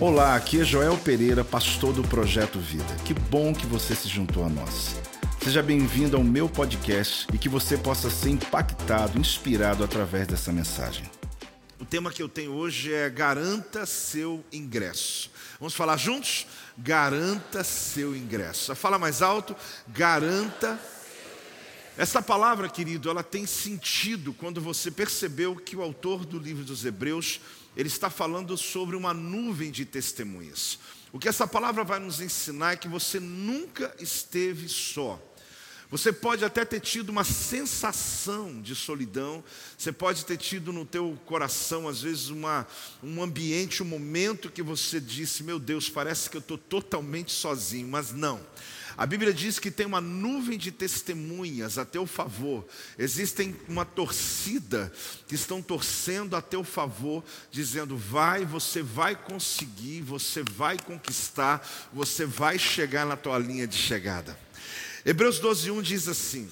Olá, aqui é Joel Pereira, pastor do Projeto Vida. Que bom que você se juntou a nós. Seja bem-vindo ao meu podcast e que você possa ser impactado, inspirado através dessa mensagem. O tema que eu tenho hoje é Garanta seu ingresso. Vamos falar juntos? Garanta seu ingresso. Fala mais alto. Garanta. Essa palavra, querido, ela tem sentido quando você percebeu que o autor do livro dos Hebreus ele está falando sobre uma nuvem de testemunhas. O que essa palavra vai nos ensinar é que você nunca esteve só. Você pode até ter tido uma sensação de solidão, você pode ter tido no teu coração, às vezes, uma, um ambiente, um momento que você disse, meu Deus, parece que eu estou totalmente sozinho, mas não. A Bíblia diz que tem uma nuvem de testemunhas a teu favor. Existem uma torcida que estão torcendo a teu favor, dizendo: vai, você vai conseguir, você vai conquistar, você vai chegar na tua linha de chegada. Hebreus 12:1 diz assim: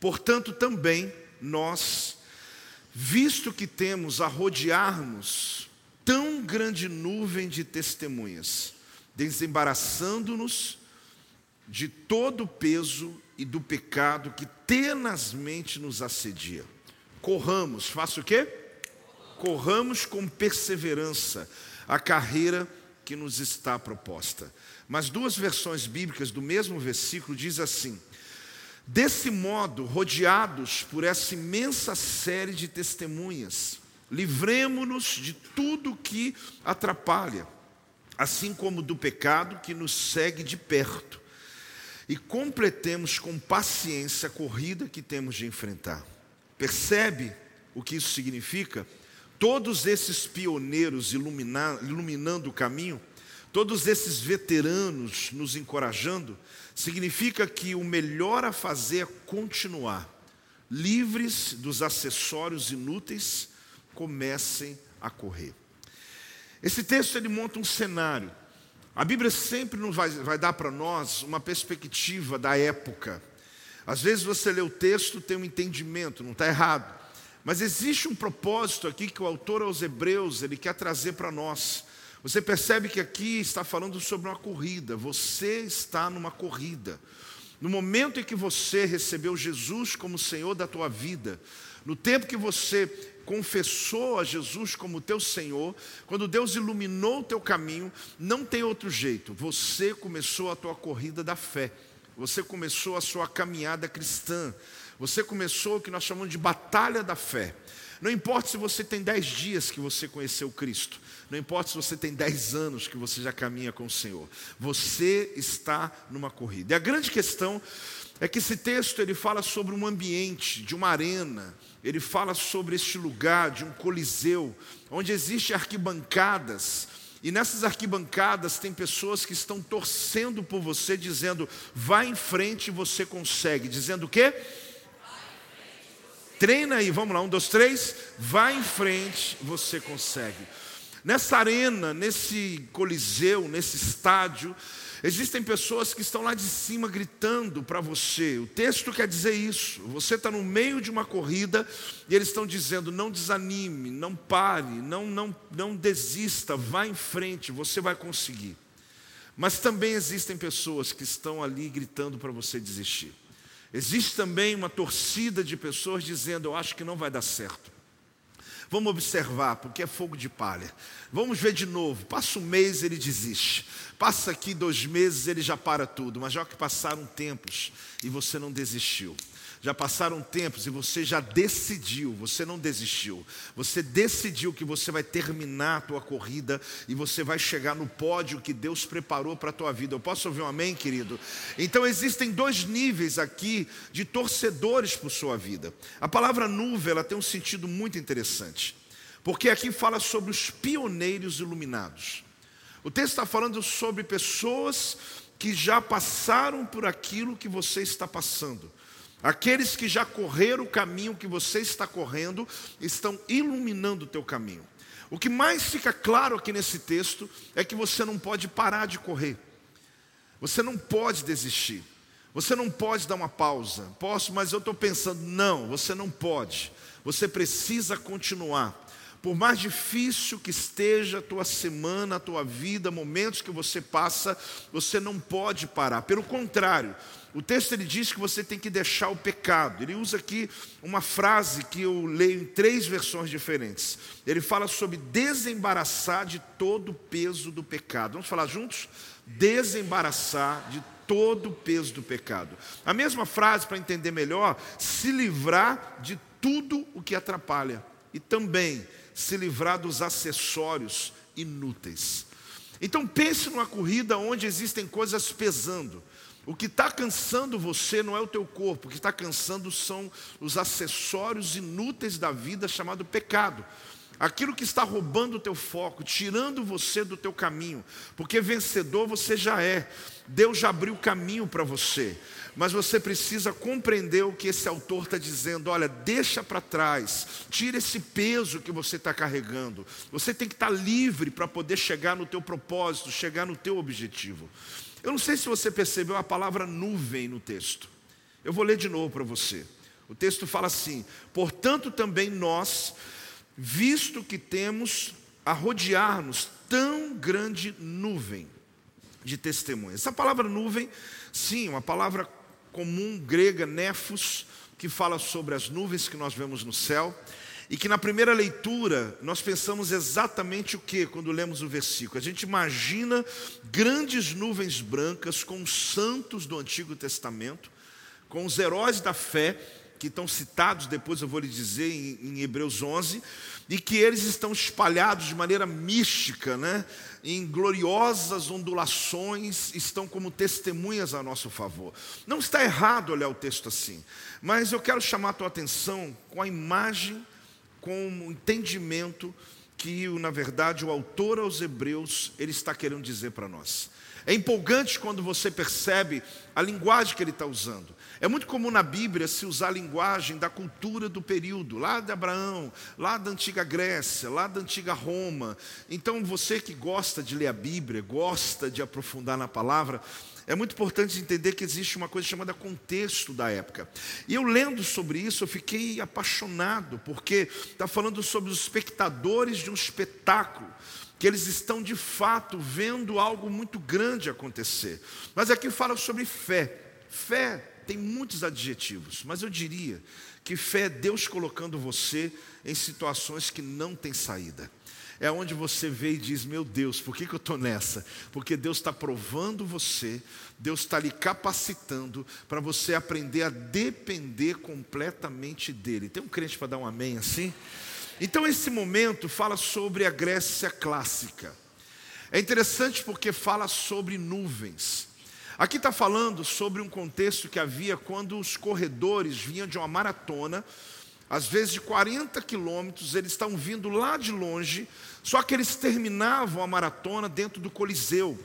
portanto, também nós, visto que temos a rodear-nos tão grande nuvem de testemunhas, desembaraçando-nos de todo o peso e do pecado que tenazmente nos assedia. Corramos, faça o quê? Corramos com perseverança a carreira que nos está proposta. Mas duas versões bíblicas do mesmo versículo diz assim: Desse modo, rodeados por essa imensa série de testemunhas, livremo-nos de tudo que atrapalha, assim como do pecado que nos segue de perto e completemos com paciência a corrida que temos de enfrentar. Percebe o que isso significa? Todos esses pioneiros iluminando o caminho, todos esses veteranos nos encorajando, significa que o melhor a fazer é continuar, livres dos acessórios inúteis, comecem a correr. Esse texto ele monta um cenário a Bíblia sempre nos vai, vai dar para nós uma perspectiva da época. Às vezes você lê o texto, tem um entendimento, não está errado. Mas existe um propósito aqui que o autor aos Hebreus ele quer trazer para nós. Você percebe que aqui está falando sobre uma corrida. Você está numa corrida. No momento em que você recebeu Jesus como Senhor da tua vida, no tempo que você confessou a Jesus como teu Senhor, quando Deus iluminou o teu caminho, não tem outro jeito. Você começou a tua corrida da fé. Você começou a sua caminhada cristã. Você começou o que nós chamamos de batalha da fé. Não importa se você tem dez dias que você conheceu Cristo, não importa se você tem dez anos que você já caminha com o Senhor, você está numa corrida. E a grande questão é que esse texto ele fala sobre um ambiente, de uma arena, ele fala sobre este lugar de um coliseu, onde existem arquibancadas, e nessas arquibancadas tem pessoas que estão torcendo por você, dizendo, vá em frente, você consegue. Dizendo o quê? Treina aí, vamos lá, um, dois, três. Vá em frente, você consegue. Nessa arena, nesse coliseu, nesse estádio, Existem pessoas que estão lá de cima gritando para você. O texto quer dizer isso. Você está no meio de uma corrida e eles estão dizendo: não desanime, não pare, não, não, não desista, vá em frente, você vai conseguir. Mas também existem pessoas que estão ali gritando para você desistir. Existe também uma torcida de pessoas dizendo: eu acho que não vai dar certo. Vamos observar, porque é fogo de palha. Vamos ver de novo. Passa um mês, ele desiste. Passa aqui dois meses, ele já para tudo. Mas já que passaram tempos e você não desistiu. Já passaram tempos e você já decidiu, você não desistiu. Você decidiu que você vai terminar a tua corrida e você vai chegar no pódio que Deus preparou para a tua vida. Eu posso ouvir um amém, querido? Então existem dois níveis aqui de torcedores por sua vida. A palavra nuvem, ela tem um sentido muito interessante. Porque aqui fala sobre os pioneiros iluminados. O texto está falando sobre pessoas que já passaram por aquilo que você está passando. Aqueles que já correram o caminho que você está correndo, estão iluminando o teu caminho. O que mais fica claro aqui nesse texto é que você não pode parar de correr. Você não pode desistir. Você não pode dar uma pausa. Posso, mas eu estou pensando, não, você não pode. Você precisa continuar. por mais difícil que esteja a tua semana, a tua vida, momentos que você passa, você não pode parar. Pelo contrário, o texto ele diz que você tem que deixar o pecado. Ele usa aqui uma frase que eu leio em três versões diferentes. Ele fala sobre desembaraçar de todo o peso do pecado. Vamos falar juntos? Desembaraçar de todo o peso do pecado. A mesma frase para entender melhor, se livrar de tudo o que atrapalha e também se livrar dos acessórios inúteis. Então pense numa corrida onde existem coisas pesando. O que está cansando você não é o teu corpo, o que está cansando são os acessórios inúteis da vida chamado pecado. Aquilo que está roubando o teu foco, tirando você do teu caminho, porque vencedor você já é. Deus já abriu caminho para você, mas você precisa compreender o que esse autor está dizendo. Olha, deixa para trás, tira esse peso que você está carregando. Você tem que estar tá livre para poder chegar no teu propósito, chegar no teu objetivo. Eu não sei se você percebeu a palavra nuvem no texto. Eu vou ler de novo para você. O texto fala assim: Portanto, também nós, visto que temos a rodear-nos tão grande nuvem de testemunhas. Essa palavra nuvem, sim, uma palavra comum grega, nefos, que fala sobre as nuvens que nós vemos no céu. E que na primeira leitura nós pensamos exatamente o que quando lemos o versículo? A gente imagina grandes nuvens brancas com os santos do Antigo Testamento, com os heróis da fé, que estão citados, depois eu vou lhe dizer, em, em Hebreus 11, e que eles estão espalhados de maneira mística, né? em gloriosas ondulações, estão como testemunhas a nosso favor. Não está errado olhar o texto assim, mas eu quero chamar a tua atenção com a imagem com o entendimento que, na verdade, o autor aos Hebreus ele está querendo dizer para nós. É empolgante quando você percebe a linguagem que ele está usando. É muito comum na Bíblia se usar a linguagem da cultura do período, lá de Abraão, lá da antiga Grécia, lá da antiga Roma. Então, você que gosta de ler a Bíblia, gosta de aprofundar na palavra, é muito importante entender que existe uma coisa chamada contexto da época. E eu lendo sobre isso, eu fiquei apaixonado, porque está falando sobre os espectadores de um espetáculo que eles estão de fato vendo algo muito grande acontecer. Mas aqui fala sobre fé. Fé tem muitos adjetivos, mas eu diria que fé é Deus colocando você em situações que não tem saída é onde você vê e diz: Meu Deus, por que, que eu estou nessa? Porque Deus está provando você, Deus está lhe capacitando para você aprender a depender completamente dEle. Tem um crente para dar um amém assim? Então, esse momento fala sobre a Grécia clássica. É interessante porque fala sobre nuvens. Aqui está falando sobre um contexto que havia quando os corredores vinham de uma maratona às vezes de 40 quilômetros, eles estão vindo lá de longe, só que eles terminavam a maratona dentro do Coliseu,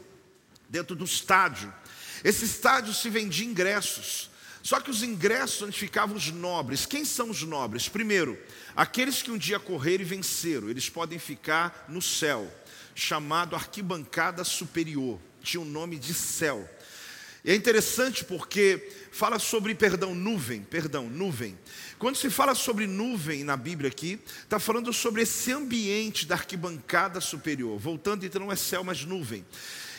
dentro do estádio. Esse estádio se vendia ingressos, só que os ingressos onde ficavam os nobres. Quem são os nobres? Primeiro, aqueles que um dia correram e venceram, eles podem ficar no céu, chamado arquibancada superior, tinha o nome de céu. E é interessante porque fala sobre, perdão, nuvem, perdão, nuvem. Quando se fala sobre nuvem na Bíblia aqui, está falando sobre esse ambiente da arquibancada superior. Voltando, então, não é céu, mas nuvem.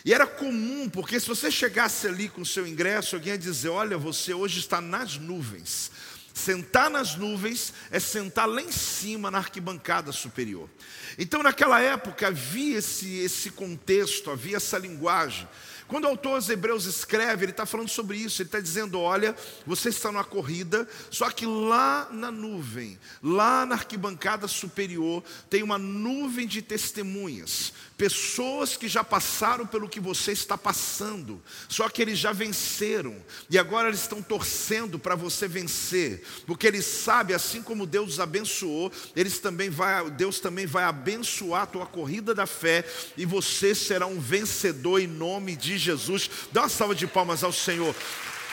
E era comum, porque se você chegasse ali com o seu ingresso, alguém ia dizer: Olha, você hoje está nas nuvens. Sentar nas nuvens é sentar lá em cima na arquibancada superior. Então, naquela época, havia esse, esse contexto, havia essa linguagem. Quando o autor aos Hebreus escreve, ele está falando sobre isso. Ele está dizendo: olha, você está numa corrida, só que lá na nuvem, lá na arquibancada superior, tem uma nuvem de testemunhas, pessoas que já passaram pelo que você está passando, só que eles já venceram, e agora eles estão torcendo para você vencer, porque eles sabem, assim como Deus os abençoou, eles também vai, Deus também vai abençoar a tua corrida da fé, e você será um vencedor em nome de Jesus. Dá uma salva de palmas ao Senhor.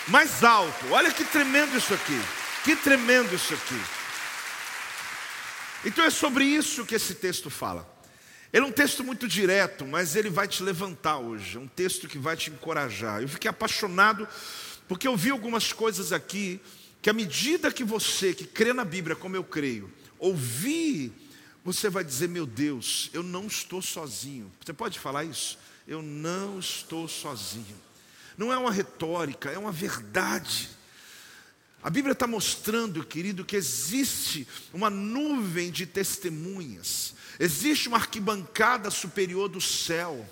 Mais alto, olha que tremendo isso aqui, que tremendo isso aqui. Então é sobre isso que esse texto fala. Ele é um texto muito direto, mas ele vai te levantar hoje. É um texto que vai te encorajar. Eu fiquei apaixonado porque eu vi algumas coisas aqui que, à medida que você, que crê na Bíblia como eu creio, ouvir você vai dizer: Meu Deus, eu não estou sozinho. Você pode falar isso? Eu não estou sozinho. Não é uma retórica, é uma verdade. A Bíblia está mostrando, querido, que existe uma nuvem de testemunhas, existe uma arquibancada superior do céu.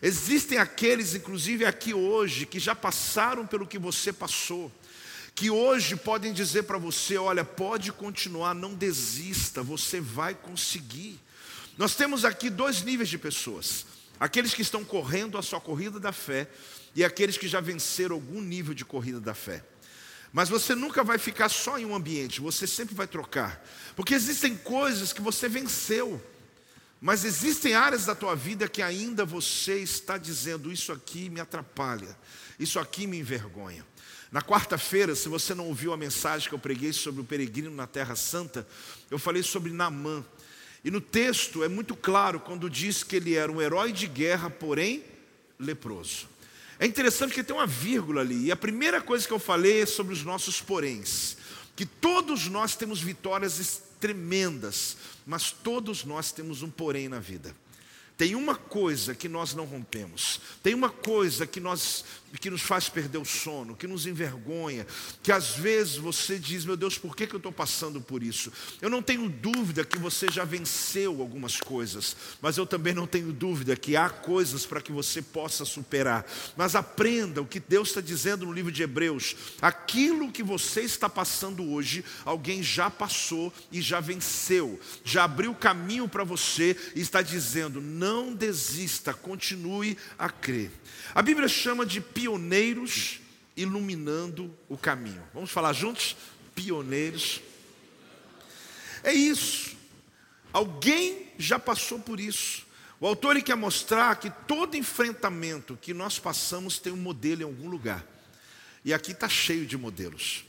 Existem aqueles, inclusive aqui hoje, que já passaram pelo que você passou, que hoje podem dizer para você: olha, pode continuar, não desista, você vai conseguir. Nós temos aqui dois níveis de pessoas: aqueles que estão correndo a sua corrida da fé e aqueles que já venceram algum nível de corrida da fé. Mas você nunca vai ficar só em um ambiente, você sempre vai trocar. Porque existem coisas que você venceu, mas existem áreas da tua vida que ainda você está dizendo: isso aqui me atrapalha, isso aqui me envergonha. Na quarta-feira, se você não ouviu a mensagem que eu preguei sobre o peregrino na Terra Santa, eu falei sobre Namã. E no texto é muito claro quando diz que ele era um herói de guerra, porém leproso. É interessante que tem uma vírgula ali. E a primeira coisa que eu falei é sobre os nossos poréns. Que todos nós temos vitórias tremendas, mas todos nós temos um porém na vida. Tem uma coisa que nós não rompemos, tem uma coisa que, nós, que nos faz perder o sono, que nos envergonha, que às vezes você diz: Meu Deus, por que, que eu estou passando por isso? Eu não tenho dúvida que você já venceu algumas coisas, mas eu também não tenho dúvida que há coisas para que você possa superar. Mas aprenda o que Deus está dizendo no livro de Hebreus: aquilo que você está passando hoje, alguém já passou e já venceu, já abriu caminho para você e está dizendo: Não desista, continue a crer. A Bíblia chama de pioneiros iluminando o caminho. Vamos falar juntos? Pioneiros. É isso. Alguém já passou por isso. O autor quer mostrar que todo enfrentamento que nós passamos tem um modelo em algum lugar. E aqui está cheio de modelos.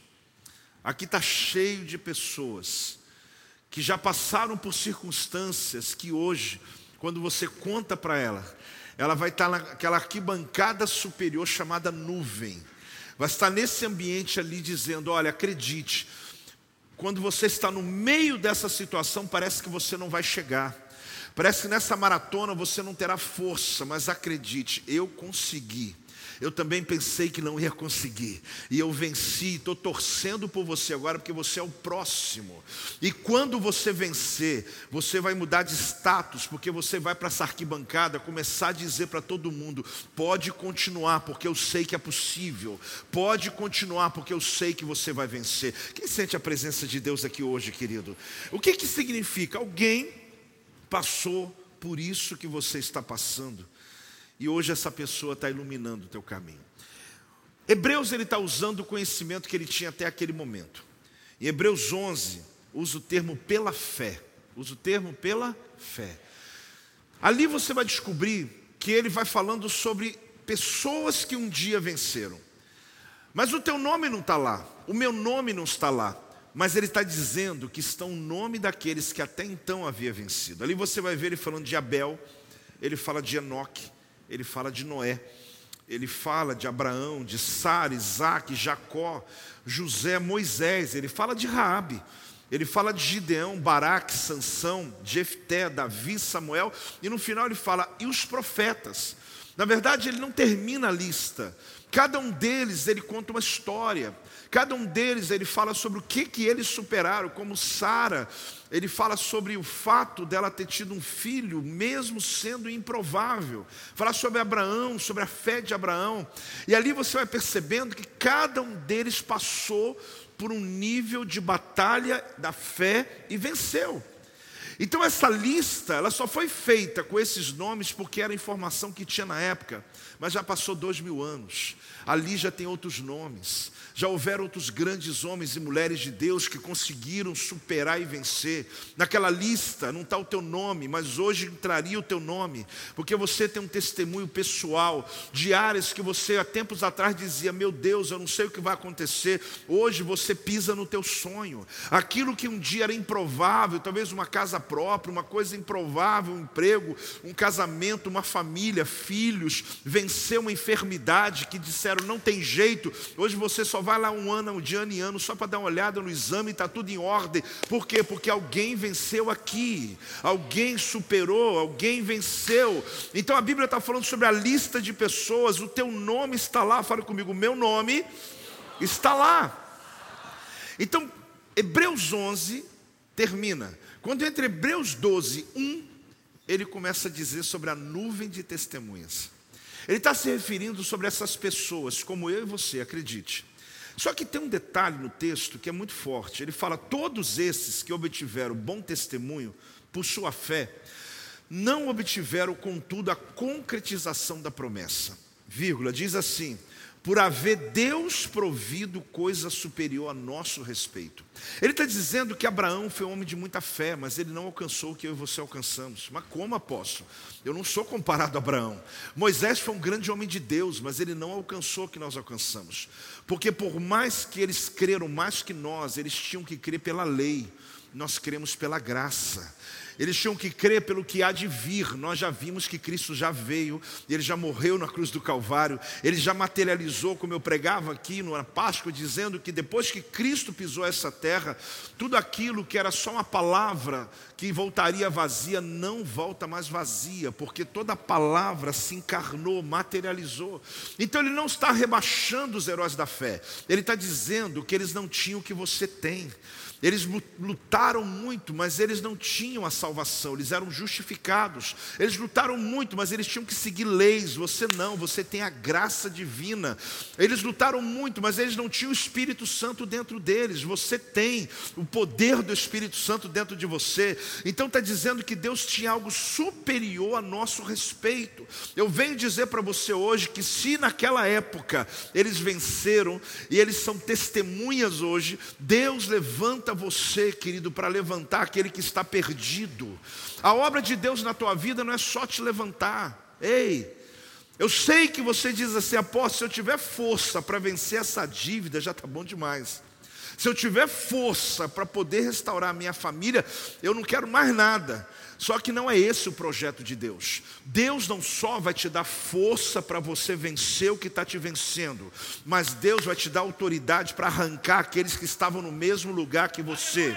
Aqui está cheio de pessoas que já passaram por circunstâncias que hoje quando você conta para ela, ela vai estar naquela arquibancada superior chamada nuvem. Vai estar nesse ambiente ali dizendo: Olha, acredite, quando você está no meio dessa situação, parece que você não vai chegar. Parece que nessa maratona você não terá força, mas acredite, eu consegui. Eu também pensei que não ia conseguir. E eu venci. Estou torcendo por você agora, porque você é o próximo. E quando você vencer, você vai mudar de status, porque você vai para essa arquibancada começar a dizer para todo mundo: pode continuar, porque eu sei que é possível. Pode continuar, porque eu sei que você vai vencer. Quem sente a presença de Deus aqui hoje, querido? O que, que significa? Alguém passou por isso que você está passando. E hoje essa pessoa está iluminando o teu caminho. Hebreus ele está usando o conhecimento que ele tinha até aquele momento. Em Hebreus 11 usa o termo pela fé. Usa o termo pela fé. Ali você vai descobrir que ele vai falando sobre pessoas que um dia venceram. Mas o teu nome não está lá, o meu nome não está lá. Mas ele está dizendo que está o nome daqueles que até então havia vencido. Ali você vai ver ele falando de Abel, ele fala de Enoque, ele fala de Noé, ele fala de Abraão, de Sara, Isaac, Jacó, José, Moisés, ele fala de Raabe, ele fala de Gideão, Baraque, Sansão, Jefté, Davi, Samuel, e no final ele fala, e os profetas. Na verdade, ele não termina a lista. Cada um deles ele conta uma história. Cada um deles ele fala sobre o que que eles superaram, como Sara, ele fala sobre o fato dela ter tido um filho, mesmo sendo improvável. Fala sobre Abraão, sobre a fé de Abraão. E ali você vai percebendo que cada um deles passou por um nível de batalha da fé e venceu. Então essa lista, ela só foi feita com esses nomes porque era a informação que tinha na época, mas já passou dois mil anos. Ali já tem outros nomes. Já houveram outros grandes homens e mulheres de Deus que conseguiram superar e vencer. Naquela lista não está o teu nome, mas hoje entraria o teu nome, porque você tem um testemunho pessoal de áreas que você há tempos atrás dizia: Meu Deus, eu não sei o que vai acontecer. Hoje você pisa no teu sonho. Aquilo que um dia era improvável, talvez uma casa própria, uma coisa improvável, um emprego, um casamento, uma família, filhos, vencer uma enfermidade que disseram não tem jeito. Hoje você só vai lá um ano, de ano em ano, só para dar uma olhada no exame, está tudo em ordem. Por quê? Porque alguém venceu aqui, alguém superou, alguém venceu. Então a Bíblia está falando sobre a lista de pessoas, o teu nome está lá, fala comigo, meu nome está lá. Então, Hebreus 11 termina. Quando entra Hebreus 12, 1, ele começa a dizer sobre a nuvem de testemunhas. Ele está se referindo sobre essas pessoas, como eu e você, acredite. Só que tem um detalhe no texto que é muito forte. Ele fala: todos esses que obtiveram bom testemunho por sua fé, não obtiveram, contudo, a concretização da promessa. Vírgula, diz assim: por haver Deus provido coisa superior a nosso respeito. Ele está dizendo que Abraão foi um homem de muita fé, mas ele não alcançou o que eu e você alcançamos. Mas como apóstolo? Eu não sou comparado a Abraão. Moisés foi um grande homem de Deus, mas ele não alcançou o que nós alcançamos. Porque por mais que eles creram mais que nós, eles tinham que crer pela lei. Nós cremos pela graça. Eles tinham que crer pelo que há de vir. Nós já vimos que Cristo já veio, ele já morreu na cruz do Calvário, ele já materializou, como eu pregava aqui na Páscoa, dizendo que depois que Cristo pisou essa terra, tudo aquilo que era só uma palavra que voltaria vazia, não volta mais vazia, porque toda palavra se encarnou, materializou. Então ele não está rebaixando os heróis da fé, ele está dizendo que eles não tinham o que você tem. Eles lutaram muito, mas eles não tinham a salvação, eles eram justificados. Eles lutaram muito, mas eles tinham que seguir leis. Você não, você tem a graça divina. Eles lutaram muito, mas eles não tinham o Espírito Santo dentro deles. Você tem o poder do Espírito Santo dentro de você. Então está dizendo que Deus tinha algo superior a nosso respeito. Eu venho dizer para você hoje que se naquela época eles venceram e eles são testemunhas hoje, Deus levanta você, querido, para levantar aquele que está perdido. A obra de Deus na tua vida não é só te levantar. Ei, eu sei que você diz assim, apóstolo, se eu tiver força para vencer essa dívida, já está bom demais. Se eu tiver força para poder restaurar a minha família, eu não quero mais nada. Só que não é esse o projeto de Deus. Deus não só vai te dar força para você vencer o que está te vencendo, mas Deus vai te dar autoridade para arrancar aqueles que estavam no mesmo lugar que você.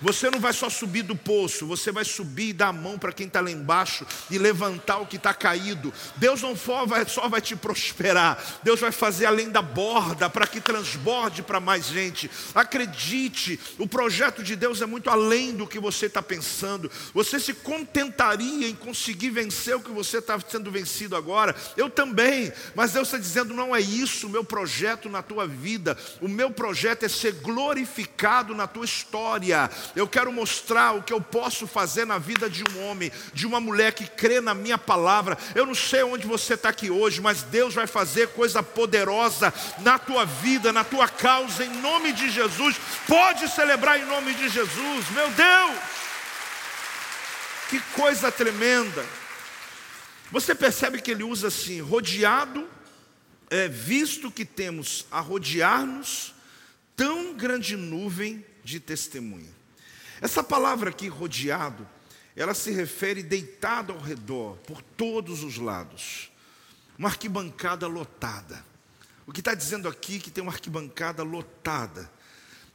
Você não vai só subir do poço, você vai subir e dar a mão para quem está lá embaixo e levantar o que está caído. Deus não só vai te prosperar, Deus vai fazer além da borda para que transborde para mais gente. Acredite, o projeto de Deus é muito além do que você está pensando. Você se contentaria em conseguir vencer o que você está sendo vencido agora? Eu também, mas Deus está dizendo: não é isso o meu projeto na tua vida. O meu projeto é ser glorificado na tua história. Eu quero mostrar o que eu posso fazer na vida de um homem, de uma mulher que crê na minha palavra. Eu não sei onde você está aqui hoje, mas Deus vai fazer coisa poderosa na tua vida, na tua causa, em nome de Jesus. Pode celebrar em nome de Jesus, meu Deus! Que coisa tremenda! Você percebe que ele usa assim, rodeado, é, visto que temos a rodear-nos tão grande nuvem de testemunha. Essa palavra aqui, rodeado, ela se refere deitado ao redor, por todos os lados. Uma arquibancada lotada. O que está dizendo aqui é que tem uma arquibancada lotada.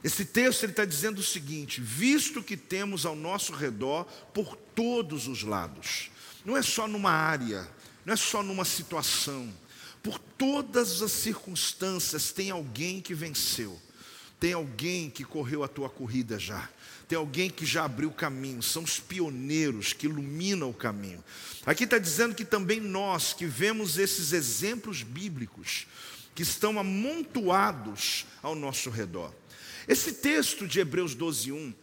Esse texto está dizendo o seguinte: visto que temos ao nosso redor por todos os lados, não é só numa área, não é só numa situação, por todas as circunstâncias tem alguém que venceu, tem alguém que correu a tua corrida já, tem alguém que já abriu o caminho, são os pioneiros que iluminam o caminho. Aqui está dizendo que também nós que vemos esses exemplos bíblicos, que estão amontoados ao nosso redor. Esse texto de Hebreus 12, 1,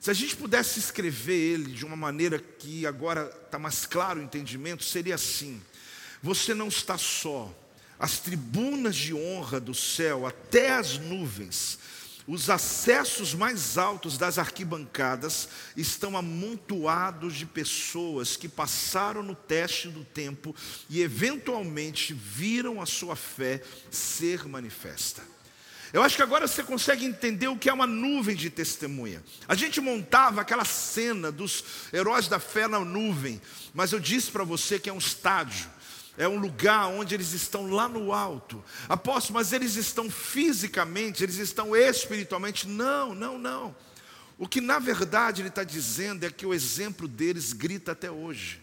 se a gente pudesse escrever ele de uma maneira que agora está mais claro o entendimento, seria assim: você não está só, as tribunas de honra do céu, até as nuvens, os acessos mais altos das arquibancadas estão amontoados de pessoas que passaram no teste do tempo e eventualmente viram a sua fé ser manifesta. Eu acho que agora você consegue entender o que é uma nuvem de testemunha. A gente montava aquela cena dos heróis da fé na nuvem, mas eu disse para você que é um estádio. É um lugar onde eles estão lá no alto. Apóstolo, mas eles estão fisicamente, eles estão espiritualmente. Não, não, não. O que na verdade ele está dizendo é que o exemplo deles grita até hoje.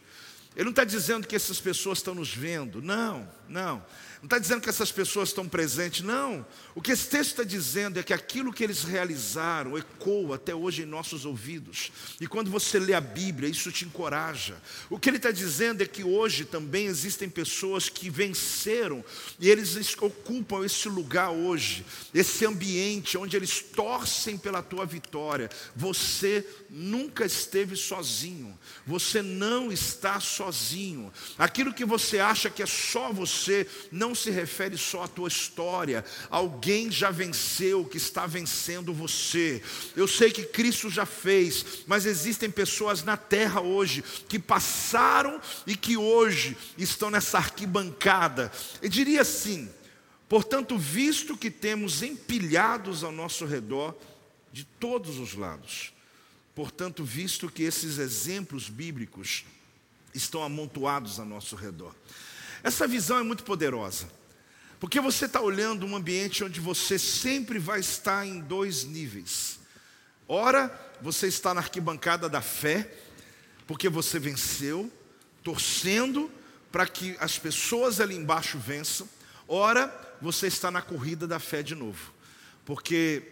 Ele não está dizendo que essas pessoas estão nos vendo. Não, não. Não está dizendo que essas pessoas estão presentes, não. O que esse texto está dizendo é que aquilo que eles realizaram ecoa até hoje em nossos ouvidos. E quando você lê a Bíblia, isso te encoraja. O que ele está dizendo é que hoje também existem pessoas que venceram e eles ocupam esse lugar hoje, esse ambiente onde eles torcem pela tua vitória. Você nunca esteve sozinho. Você não está sozinho. Aquilo que você acha que é só você, não se refere só à tua história. Alguém já venceu que está vencendo você. Eu sei que Cristo já fez, mas existem pessoas na terra hoje que passaram e que hoje estão nessa arquibancada. Eu diria assim: portanto, visto que temos empilhados ao nosso redor de todos os lados, portanto, visto que esses exemplos bíblicos estão amontoados ao nosso redor. Essa visão é muito poderosa, porque você está olhando um ambiente onde você sempre vai estar em dois níveis. Ora, você está na arquibancada da fé, porque você venceu, torcendo para que as pessoas ali embaixo vençam. Ora, você está na corrida da fé de novo, porque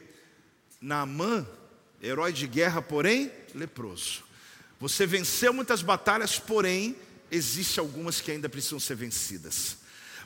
Naamã, herói de guerra, porém leproso. Você venceu muitas batalhas, porém existe algumas que ainda precisam ser vencidas.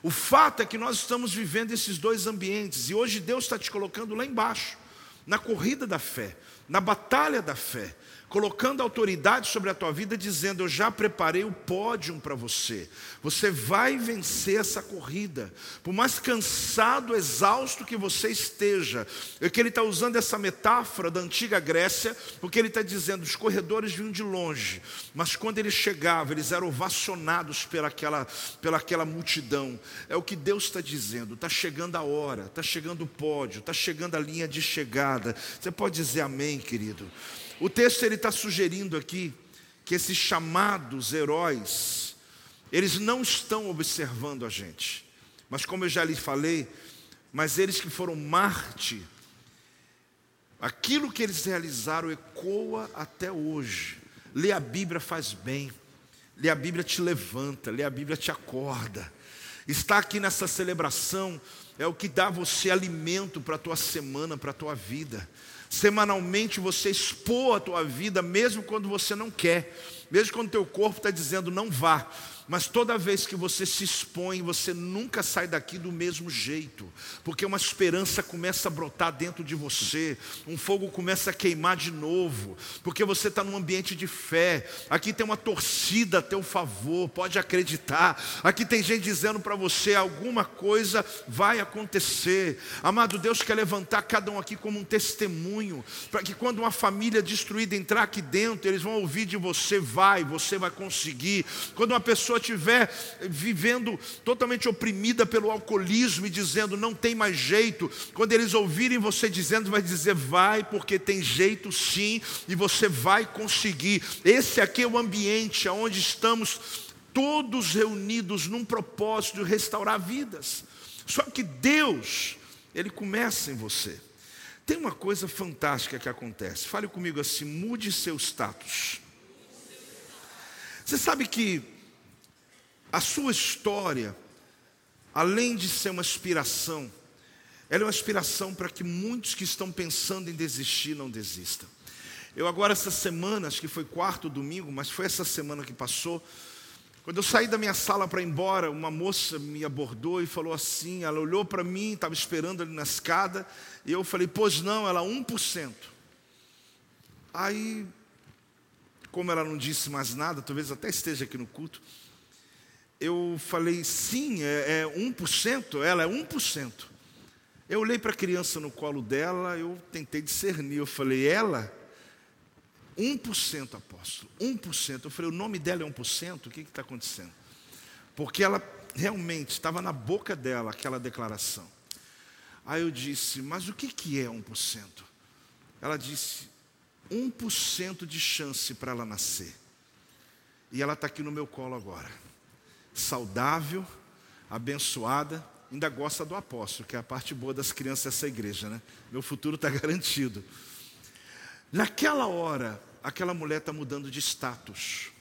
O fato é que nós estamos vivendo esses dois ambientes e hoje Deus está te colocando lá embaixo, na corrida da fé, na batalha da fé colocando autoridade sobre a tua vida, dizendo: Eu já preparei o pódio para você. Você vai vencer essa corrida. Por mais cansado, exausto que você esteja, é que ele está usando essa metáfora da antiga Grécia, porque ele está dizendo: os corredores vinham de longe, mas quando ele chegava, eles eram ovacionados pelaquela, pelaquela multidão. É o que Deus está dizendo: está chegando a hora, está chegando o pódio, está chegando a linha de chegada. Você pode dizer amém, querido? O texto ele está sugerindo aqui que esses chamados heróis, eles não estão observando a gente, mas como eu já lhe falei, mas eles que foram Marte, aquilo que eles realizaram ecoa até hoje. Ler a Bíblia faz bem, ler a Bíblia te levanta, ler a Bíblia te acorda. Estar aqui nessa celebração é o que dá você alimento para a tua semana, para a tua vida. Semanalmente você expor a tua vida, mesmo quando você não quer, mesmo quando teu corpo está dizendo não vá. Mas toda vez que você se expõe, você nunca sai daqui do mesmo jeito, porque uma esperança começa a brotar dentro de você, um fogo começa a queimar de novo, porque você está num ambiente de fé. Aqui tem uma torcida a teu favor, pode acreditar. Aqui tem gente dizendo para você: alguma coisa vai acontecer. Amado Deus quer levantar cada um aqui como um testemunho, para que quando uma família destruída entrar aqui dentro, eles vão ouvir de você: vai, você vai conseguir. Quando uma pessoa pessoa estiver vivendo totalmente oprimida pelo alcoolismo e dizendo não tem mais jeito, quando eles ouvirem você dizendo, vai dizer vai, porque tem jeito sim, e você vai conseguir. Esse aqui é o ambiente onde estamos todos reunidos num propósito de restaurar vidas. Só que Deus, Ele começa em você. Tem uma coisa fantástica que acontece. Fale comigo assim: mude seu status. Você sabe que a sua história, além de ser uma inspiração, ela é uma inspiração para que muitos que estão pensando em desistir não desistam. Eu agora essa semana, acho que foi quarto domingo, mas foi essa semana que passou, quando eu saí da minha sala para ir embora, uma moça me abordou e falou assim, ela olhou para mim, estava esperando ali na escada, e eu falei, pois não, ela 1%. Aí, como ela não disse mais nada, talvez até esteja aqui no culto, eu falei, sim, é, é 1%, ela é 1%. Eu olhei para a criança no colo dela, eu tentei discernir, eu falei, ela? 1%, apóstolo, 1%. Eu falei, o nome dela é 1%? O que está acontecendo? Porque ela realmente estava na boca dela aquela declaração. Aí eu disse: Mas o que, que é 1%? Ela disse: 1% de chance para ela nascer. E ela está aqui no meu colo agora. Saudável, abençoada, ainda gosta do apóstolo, que é a parte boa das crianças dessa igreja, né? Meu futuro está garantido. Naquela hora, aquela mulher está mudando de status.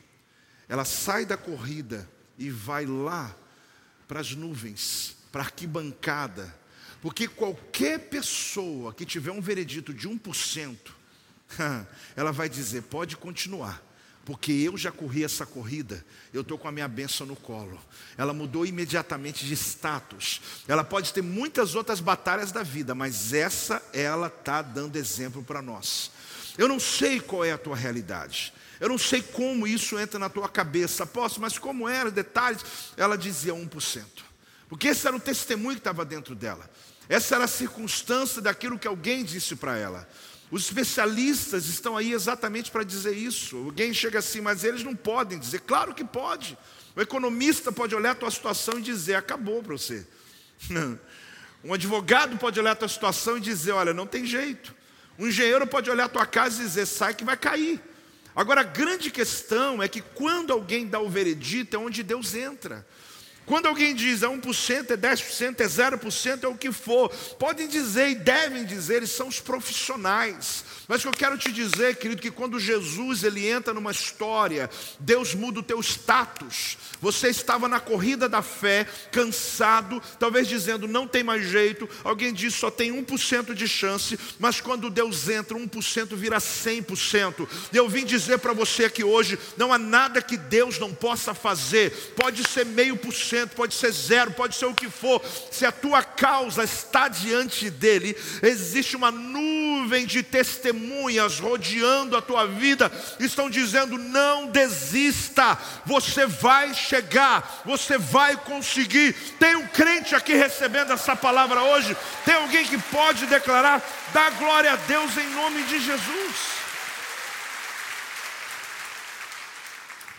Ela sai da corrida e vai lá para as nuvens, para a arquibancada. Porque qualquer pessoa que tiver um veredito de 1%, ela vai dizer: pode continuar, porque eu já corri essa corrida, eu estou com a minha benção no colo. Ela mudou imediatamente de status. Ela pode ter muitas outras batalhas da vida, mas essa ela está dando exemplo para nós. Eu não sei qual é a tua realidade. Eu não sei como isso entra na tua cabeça, apóstolo, mas como era, detalhes. Ela dizia 1%. Porque esse era o testemunho que estava dentro dela. Essa era a circunstância daquilo que alguém disse para ela. Os especialistas estão aí exatamente para dizer isso. Alguém chega assim, mas eles não podem dizer. Claro que pode. O economista pode olhar a tua situação e dizer: acabou para você. Um advogado pode olhar a tua situação e dizer: olha, não tem jeito. Um engenheiro pode olhar a tua casa e dizer: sai que vai cair. Agora, a grande questão é que quando alguém dá o veredito, é onde Deus entra. Quando alguém diz é 1%, é 10%, é 0%, é o que for, podem dizer e devem dizer, eles são os profissionais. Mas o que eu quero te dizer, querido, que quando Jesus ele entra numa história, Deus muda o teu status. Você estava na corrida da fé, cansado, talvez dizendo não tem mais jeito. Alguém diz só tem 1% de chance, mas quando Deus entra, 1% vira 100%. E eu vim dizer para você aqui hoje, não há nada que Deus não possa fazer. Pode ser meio por cento, pode ser zero, pode ser o que for. Se a tua causa está diante dele, existe uma nuvem de testemunhas rodeando a tua vida estão dizendo: não desista, você vai chegar, você vai conseguir. Tem um crente aqui recebendo essa palavra hoje? Tem alguém que pode declarar: dá glória a Deus em nome de Jesus?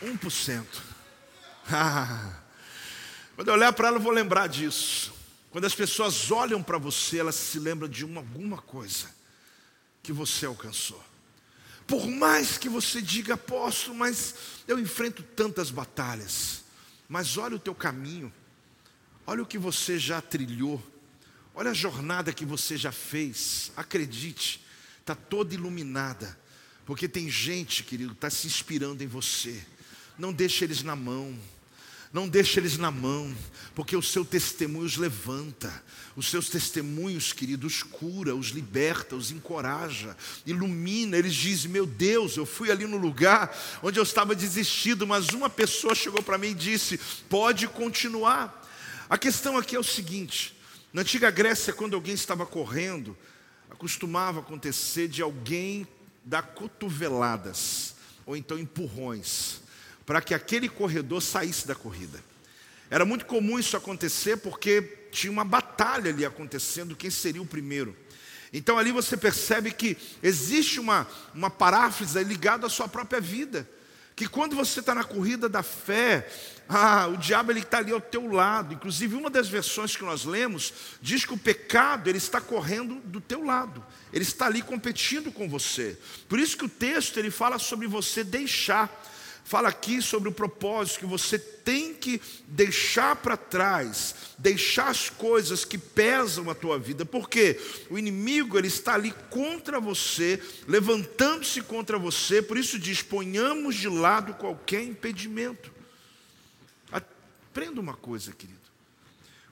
1%. Ah, quando eu olhar para ela, eu vou lembrar disso. Quando as pessoas olham para você, elas se lembram de uma, alguma coisa que você alcançou. Por mais que você diga, apóstolo, mas eu enfrento tantas batalhas. Mas olha o teu caminho, olha o que você já trilhou, olha a jornada que você já fez. Acredite, está toda iluminada, porque tem gente, querido, está se inspirando em você. Não deixe eles na mão. Não deixe eles na mão, porque o seu testemunho os levanta, os seus testemunhos, queridos, cura, os liberta, os encoraja, ilumina. Eles dizem: Meu Deus, eu fui ali no lugar onde eu estava desistido, mas uma pessoa chegou para mim e disse: Pode continuar. A questão aqui é o seguinte: na antiga Grécia, quando alguém estava correndo, costumava acontecer de alguém dar cotoveladas ou então empurrões para que aquele corredor saísse da corrida. Era muito comum isso acontecer porque tinha uma batalha ali acontecendo, quem seria o primeiro. Então ali você percebe que existe uma, uma paráfrase ligada à sua própria vida. Que quando você está na corrida da fé, ah, o diabo ele está ali ao teu lado. Inclusive uma das versões que nós lemos diz que o pecado ele está correndo do teu lado. Ele está ali competindo com você. Por isso que o texto ele fala sobre você deixar fala aqui sobre o propósito que você tem que deixar para trás, deixar as coisas que pesam a tua vida, porque o inimigo ele está ali contra você, levantando-se contra você, por isso diz: ponhamos de lado qualquer impedimento. Aprenda uma coisa, querido.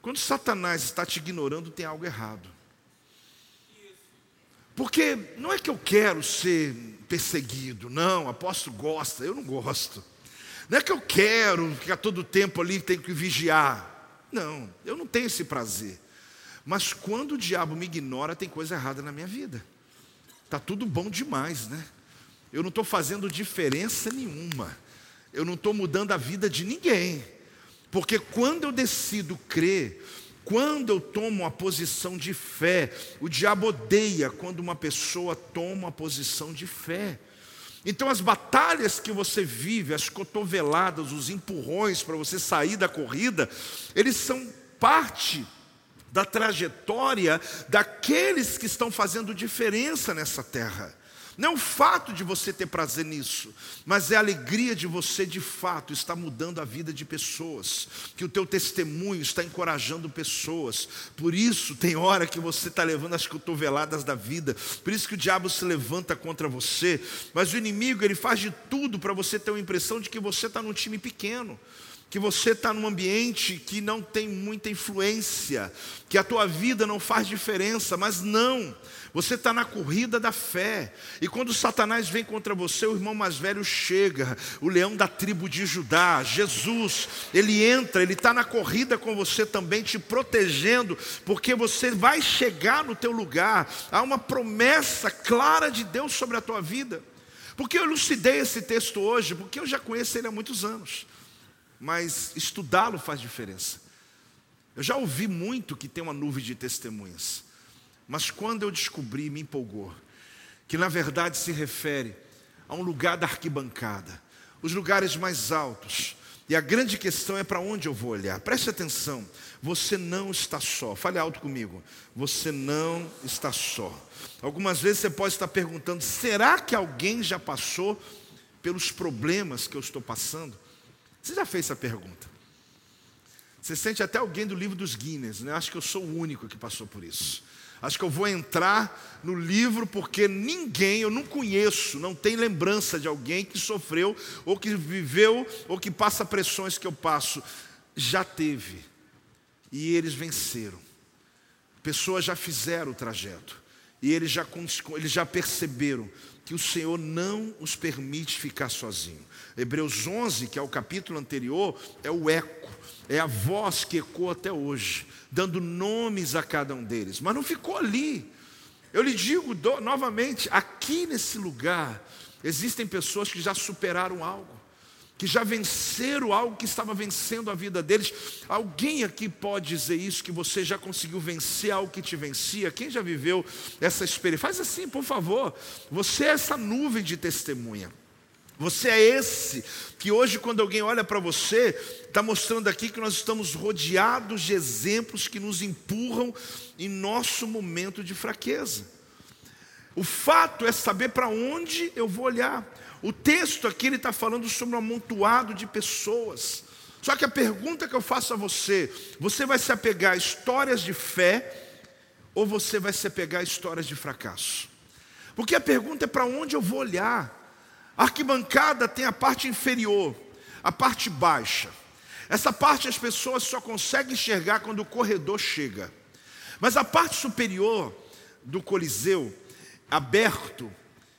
Quando Satanás está te ignorando, tem algo errado. Porque não é que eu quero ser perseguido. Não, apóstolo gosta, eu não gosto. Não é que eu quero ficar todo o tempo ali, tem que vigiar. Não, eu não tenho esse prazer. Mas quando o diabo me ignora, tem coisa errada na minha vida. Está tudo bom demais, né? Eu não estou fazendo diferença nenhuma. Eu não estou mudando a vida de ninguém. Porque quando eu decido crer, quando eu tomo uma posição de fé, o diabo odeia quando uma pessoa toma uma posição de fé. Então, as batalhas que você vive, as cotoveladas, os empurrões para você sair da corrida, eles são parte da trajetória daqueles que estão fazendo diferença nessa terra. Não é o fato de você ter prazer nisso, mas é a alegria de você de fato estar mudando a vida de pessoas, que o teu testemunho está encorajando pessoas. Por isso tem hora que você está levando as cotoveladas da vida, por isso que o diabo se levanta contra você, mas o inimigo ele faz de tudo para você ter uma impressão de que você está num time pequeno que você está num ambiente que não tem muita influência, que a tua vida não faz diferença, mas não, você está na corrida da fé, e quando Satanás vem contra você, o irmão mais velho chega, o leão da tribo de Judá, Jesus, ele entra, ele está na corrida com você também, te protegendo, porque você vai chegar no teu lugar, há uma promessa clara de Deus sobre a tua vida. Porque eu elucidei esse texto hoje, porque eu já conheço ele há muitos anos mas estudá-lo faz diferença. Eu já ouvi muito que tem uma nuvem de testemunhas, mas quando eu descobri, me empolgou, que na verdade se refere a um lugar da arquibancada, os lugares mais altos. E a grande questão é para onde eu vou olhar. Preste atenção, você não está só. Fale alto comigo. Você não está só. Algumas vezes você pode estar perguntando: será que alguém já passou pelos problemas que eu estou passando? Você já fez essa pergunta? Você sente até alguém do livro dos Guinness, né? Acho que eu sou o único que passou por isso. Acho que eu vou entrar no livro porque ninguém, eu não conheço, não tem lembrança de alguém que sofreu, ou que viveu, ou que passa pressões que eu passo. Já teve. E eles venceram. Pessoas já fizeram o trajeto. E eles já, eles já perceberam que o Senhor não os permite ficar sozinhos. Hebreus 11, que é o capítulo anterior, é o eco, é a voz que ecoa até hoje, dando nomes a cada um deles. Mas não ficou ali. Eu lhe digo do, novamente: aqui nesse lugar, existem pessoas que já superaram algo, que já venceram algo que estava vencendo a vida deles. Alguém aqui pode dizer isso, que você já conseguiu vencer algo que te vencia? Quem já viveu essa experiência? Faz assim, por favor. Você é essa nuvem de testemunha. Você é esse que hoje, quando alguém olha para você, está mostrando aqui que nós estamos rodeados de exemplos que nos empurram em nosso momento de fraqueza. O fato é saber para onde eu vou olhar. O texto aqui ele está falando sobre um amontoado de pessoas. Só que a pergunta que eu faço a você: você vai se apegar a histórias de fé ou você vai se apegar a histórias de fracasso? Porque a pergunta é para onde eu vou olhar. A arquibancada tem a parte inferior, a parte baixa. Essa parte as pessoas só conseguem enxergar quando o corredor chega. Mas a parte superior do Coliseu, aberto,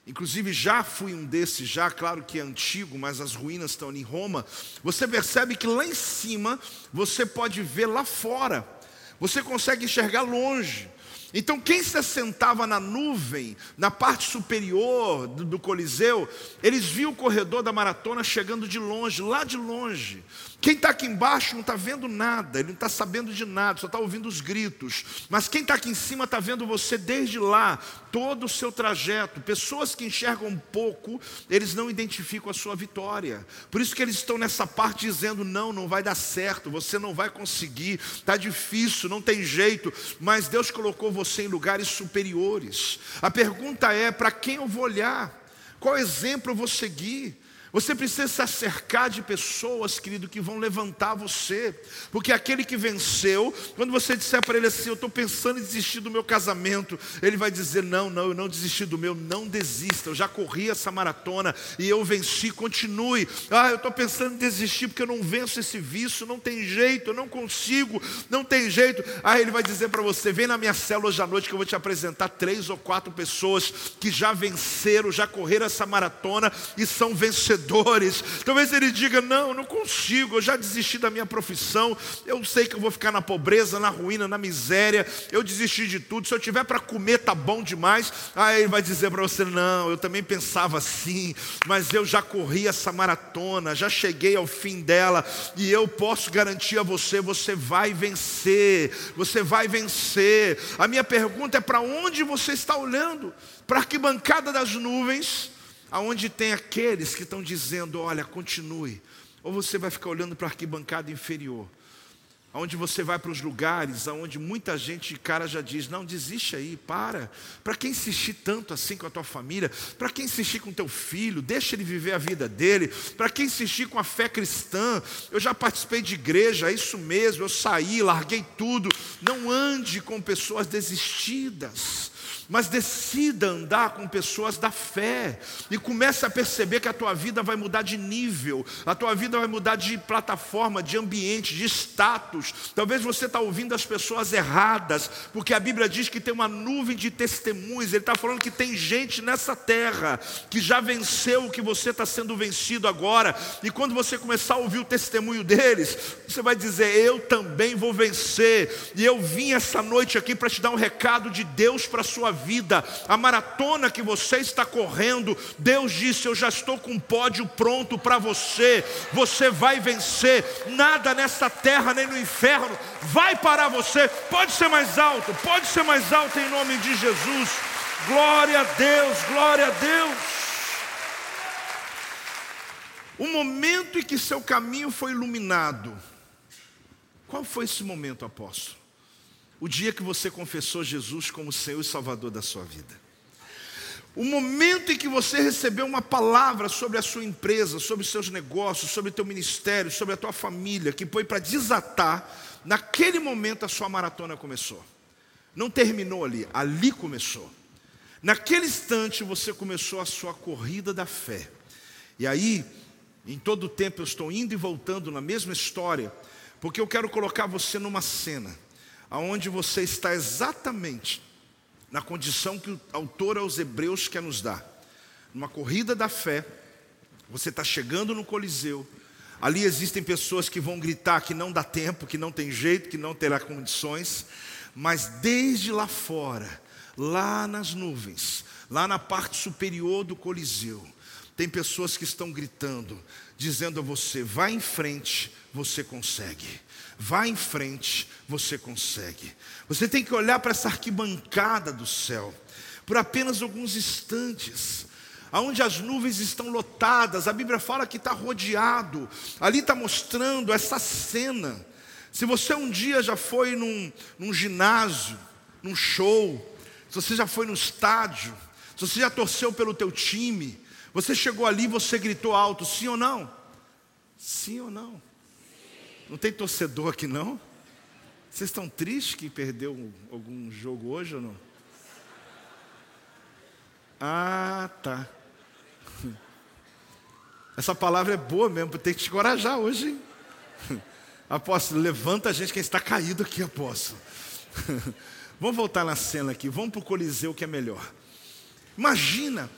inclusive já fui um desses, já, claro que é antigo, mas as ruínas estão em Roma. Você percebe que lá em cima você pode ver lá fora, você consegue enxergar longe. Então, quem se assentava na nuvem, na parte superior do, do, Coliseu, eles viam o corredor da maratona chegando de longe, lá de longe. Quem está aqui embaixo não está vendo nada, ele não está sabendo de nada, só está ouvindo os gritos. Mas quem está aqui em cima está vendo você desde lá, todo o seu trajeto. Pessoas que enxergam pouco, eles não identificam a sua vitória. Por isso que eles estão nessa parte dizendo: não, não vai dar certo, você não vai conseguir, está difícil, não tem jeito. Mas Deus colocou você em lugares superiores. A pergunta é: para quem eu vou olhar? Qual exemplo eu vou seguir? Você precisa se cercar de pessoas, querido, que vão levantar você. Porque aquele que venceu, quando você disser para ele assim, eu estou pensando em desistir do meu casamento, ele vai dizer: Não, não, eu não desisti do meu, não desista. Eu já corri essa maratona e eu venci, continue. Ah, eu estou pensando em desistir porque eu não venço esse vício, não tem jeito, eu não consigo, não tem jeito. Aí ele vai dizer para você: Vem na minha célula hoje à noite que eu vou te apresentar três ou quatro pessoas que já venceram, já correram essa maratona e são vencedores vencedores. Talvez ele diga: Não, não consigo, eu já desisti da minha profissão, eu sei que eu vou ficar na pobreza, na ruína, na miséria, eu desisti de tudo. Se eu tiver para comer, tá bom demais. Aí ele vai dizer para você: Não, eu também pensava assim, mas eu já corri essa maratona, já cheguei ao fim dela, e eu posso garantir a você: você vai vencer, você vai vencer. A minha pergunta é: para onde você está olhando? Para a arquibancada das nuvens? Aonde tem aqueles que estão dizendo: olha, continue, ou você vai ficar olhando para a arquibancada inferior, onde você vai para os lugares onde muita gente, cara, já diz: não, desiste aí, para. Para quem insistir tanto assim com a tua família? Para quem insistir com teu filho? Deixa ele viver a vida dele. Para quem insistir com a fé cristã? Eu já participei de igreja, é isso mesmo, eu saí, larguei tudo. Não ande com pessoas desistidas mas decida andar com pessoas da fé e comece a perceber que a tua vida vai mudar de nível, a tua vida vai mudar de plataforma, de ambiente, de status. Talvez você está ouvindo as pessoas erradas, porque a Bíblia diz que tem uma nuvem de testemunhos. Ele está falando que tem gente nessa terra que já venceu o que você está sendo vencido agora. E quando você começar a ouvir o testemunho deles, você vai dizer: Eu também vou vencer. E eu vim essa noite aqui para te dar um recado de Deus para a sua vida, a maratona que você está correndo, Deus disse: Eu já estou com um pódio pronto para você, você vai vencer, nada nessa terra nem no inferno vai parar você. Pode ser mais alto, pode ser mais alto em nome de Jesus. Glória a Deus, glória a Deus. O momento em que seu caminho foi iluminado, qual foi esse momento, apóstolo? O dia que você confessou Jesus como Senhor e Salvador da sua vida. O momento em que você recebeu uma palavra sobre a sua empresa, sobre os seus negócios, sobre o teu ministério, sobre a tua família, que foi para desatar, naquele momento a sua maratona começou. Não terminou ali, ali começou. Naquele instante você começou a sua corrida da fé. E aí, em todo o tempo eu estou indo e voltando na mesma história, porque eu quero colocar você numa cena aonde você está exatamente na condição que o autor aos Hebreus quer nos dar. Numa corrida da fé, você está chegando no Coliseu, ali existem pessoas que vão gritar que não dá tempo, que não tem jeito, que não terá condições, mas desde lá fora, lá nas nuvens, lá na parte superior do Coliseu, tem pessoas que estão gritando, dizendo a você: vá em frente, você consegue. Vá em frente, você consegue. Você tem que olhar para essa arquibancada do céu por apenas alguns instantes. Aonde as nuvens estão lotadas, a Bíblia fala que está rodeado, ali está mostrando essa cena. Se você um dia já foi num, num ginásio, num show, se você já foi no estádio, se você já torceu pelo teu time, você chegou ali você gritou alto, sim ou não? Sim ou não? Não tem torcedor aqui não? Vocês estão tristes que perdeu algum jogo hoje ou não? Ah, tá. Essa palavra é boa mesmo, tem que te encorajar hoje. Hein? Apóstolo, levanta a gente que está caído aqui, apóstolo. Vamos voltar na cena aqui, vamos para o Coliseu que é melhor. Imagina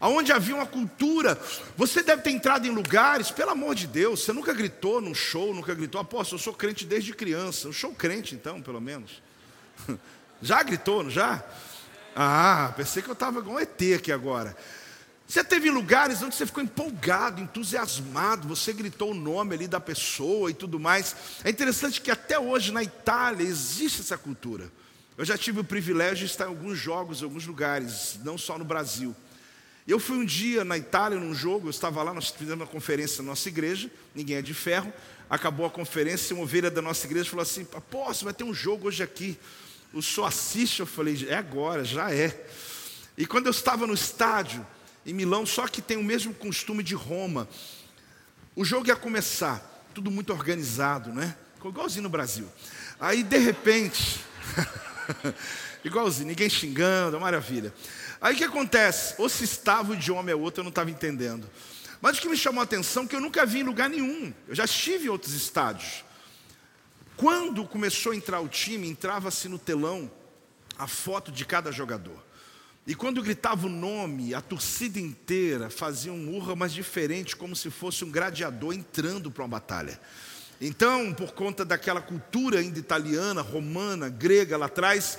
aonde havia uma cultura. Você deve ter entrado em lugares, pelo amor de Deus, você nunca gritou num show, nunca gritou, apóstolo, eu sou crente desde criança. Eu sou crente então, pelo menos. Já gritou, não já? Ah, pensei que eu estava igual um ET aqui agora. Você teve lugares onde você ficou empolgado, entusiasmado, você gritou o nome ali da pessoa e tudo mais. É interessante que até hoje na Itália existe essa cultura. Eu já tive o privilégio de estar em alguns jogos, em alguns lugares, não só no Brasil. Eu fui um dia na Itália num jogo, eu estava lá, nós fizemos uma conferência na nossa igreja, ninguém é de ferro. Acabou a conferência, uma ovelha da nossa igreja falou assim: Apóstolo, vai ter um jogo hoje aqui. O senhor assiste? Eu falei: É agora, já é. E quando eu estava no estádio, em Milão, só que tem o mesmo costume de Roma, o jogo ia começar, tudo muito organizado, né? Igualzinho no Brasil. Aí, de repente, igualzinho, ninguém xingando, maravilha. Aí o que acontece? Ou se estava o idioma é outro, eu não estava entendendo. Mas o que me chamou a atenção é que eu nunca vi em lugar nenhum. Eu já estive em outros estádios. Quando começou a entrar o time, entrava-se no telão a foto de cada jogador. E quando gritava o nome, a torcida inteira fazia um urra, mas diferente, como se fosse um gladiador entrando para uma batalha. Então, por conta daquela cultura ainda italiana, romana, grega lá atrás,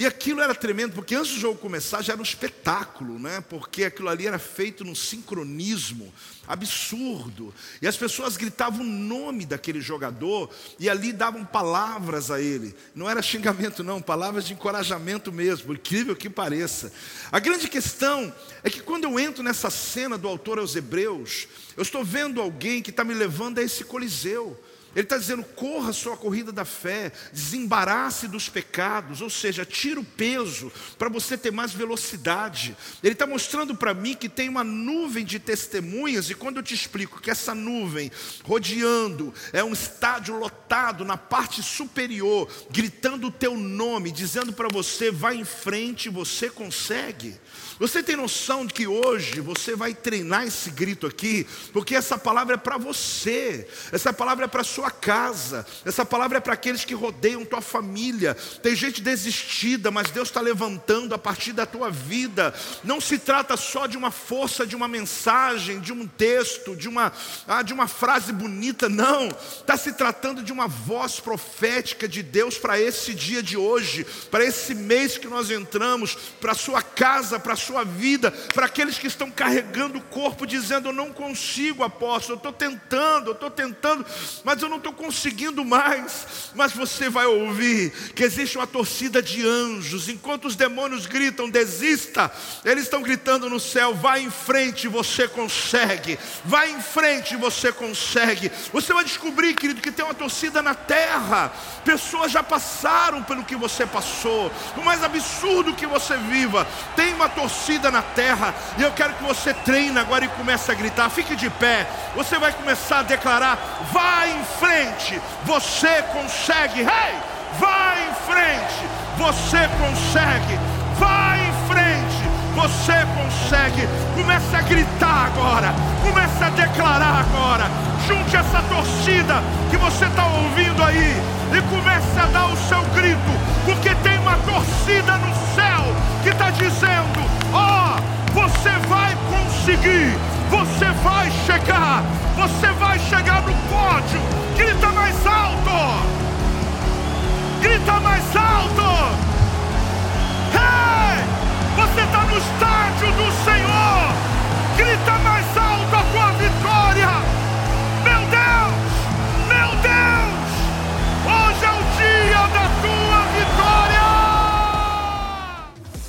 e aquilo era tremendo, porque antes do jogo começar já era um espetáculo, né? Porque aquilo ali era feito num sincronismo absurdo. E as pessoas gritavam o nome daquele jogador e ali davam palavras a ele. Não era xingamento, não, palavras de encorajamento mesmo, incrível que pareça. A grande questão é que quando eu entro nessa cena do autor aos Hebreus, eu estou vendo alguém que está me levando a esse coliseu. Ele está dizendo: corra a sua corrida da fé, desembarace dos pecados, ou seja, tira o peso para você ter mais velocidade. Ele está mostrando para mim que tem uma nuvem de testemunhas, e quando eu te explico que essa nuvem rodeando é um estádio lotado na parte superior, gritando o teu nome, dizendo para você: vai em frente, você consegue. Você tem noção de que hoje você vai treinar esse grito aqui, porque essa palavra é para você, essa palavra é para sua casa, essa palavra é para aqueles que rodeiam tua família. Tem gente desistida, mas Deus está levantando a partir da tua vida. Não se trata só de uma força, de uma mensagem, de um texto, de uma, ah, de uma frase bonita, não. Está se tratando de uma voz profética de Deus para esse dia de hoje, para esse mês que nós entramos, para a sua casa, para a sua sua vida, para aqueles que estão carregando o corpo, dizendo: Eu não consigo, apóstolo, eu estou tentando, eu estou tentando, mas eu não estou conseguindo mais. Mas você vai ouvir que existe uma torcida de anjos, enquanto os demônios gritam: Desista, eles estão gritando no céu: Vai em frente, você consegue, vai em frente, você consegue. Você vai descobrir, querido, que tem uma torcida na terra, pessoas já passaram pelo que você passou, o mais absurdo que você viva, tem uma torcida na terra. E eu quero que você treine agora e comece a gritar. Fique de pé. Você vai começar a declarar: vai em frente, você consegue. Hey, vai em frente, você consegue. Vai em frente, você consegue. Comece a gritar agora. Comece a declarar agora. Junte essa torcida que você está ouvindo aí e comece a dar o seu grito, porque tem uma torcida no céu que está dizendo: Ó, oh, você vai conseguir, você vai chegar, você vai chegar no pódio. Grita mais alto, grita mais alto. Hey, você está no estádio do Senhor. Grita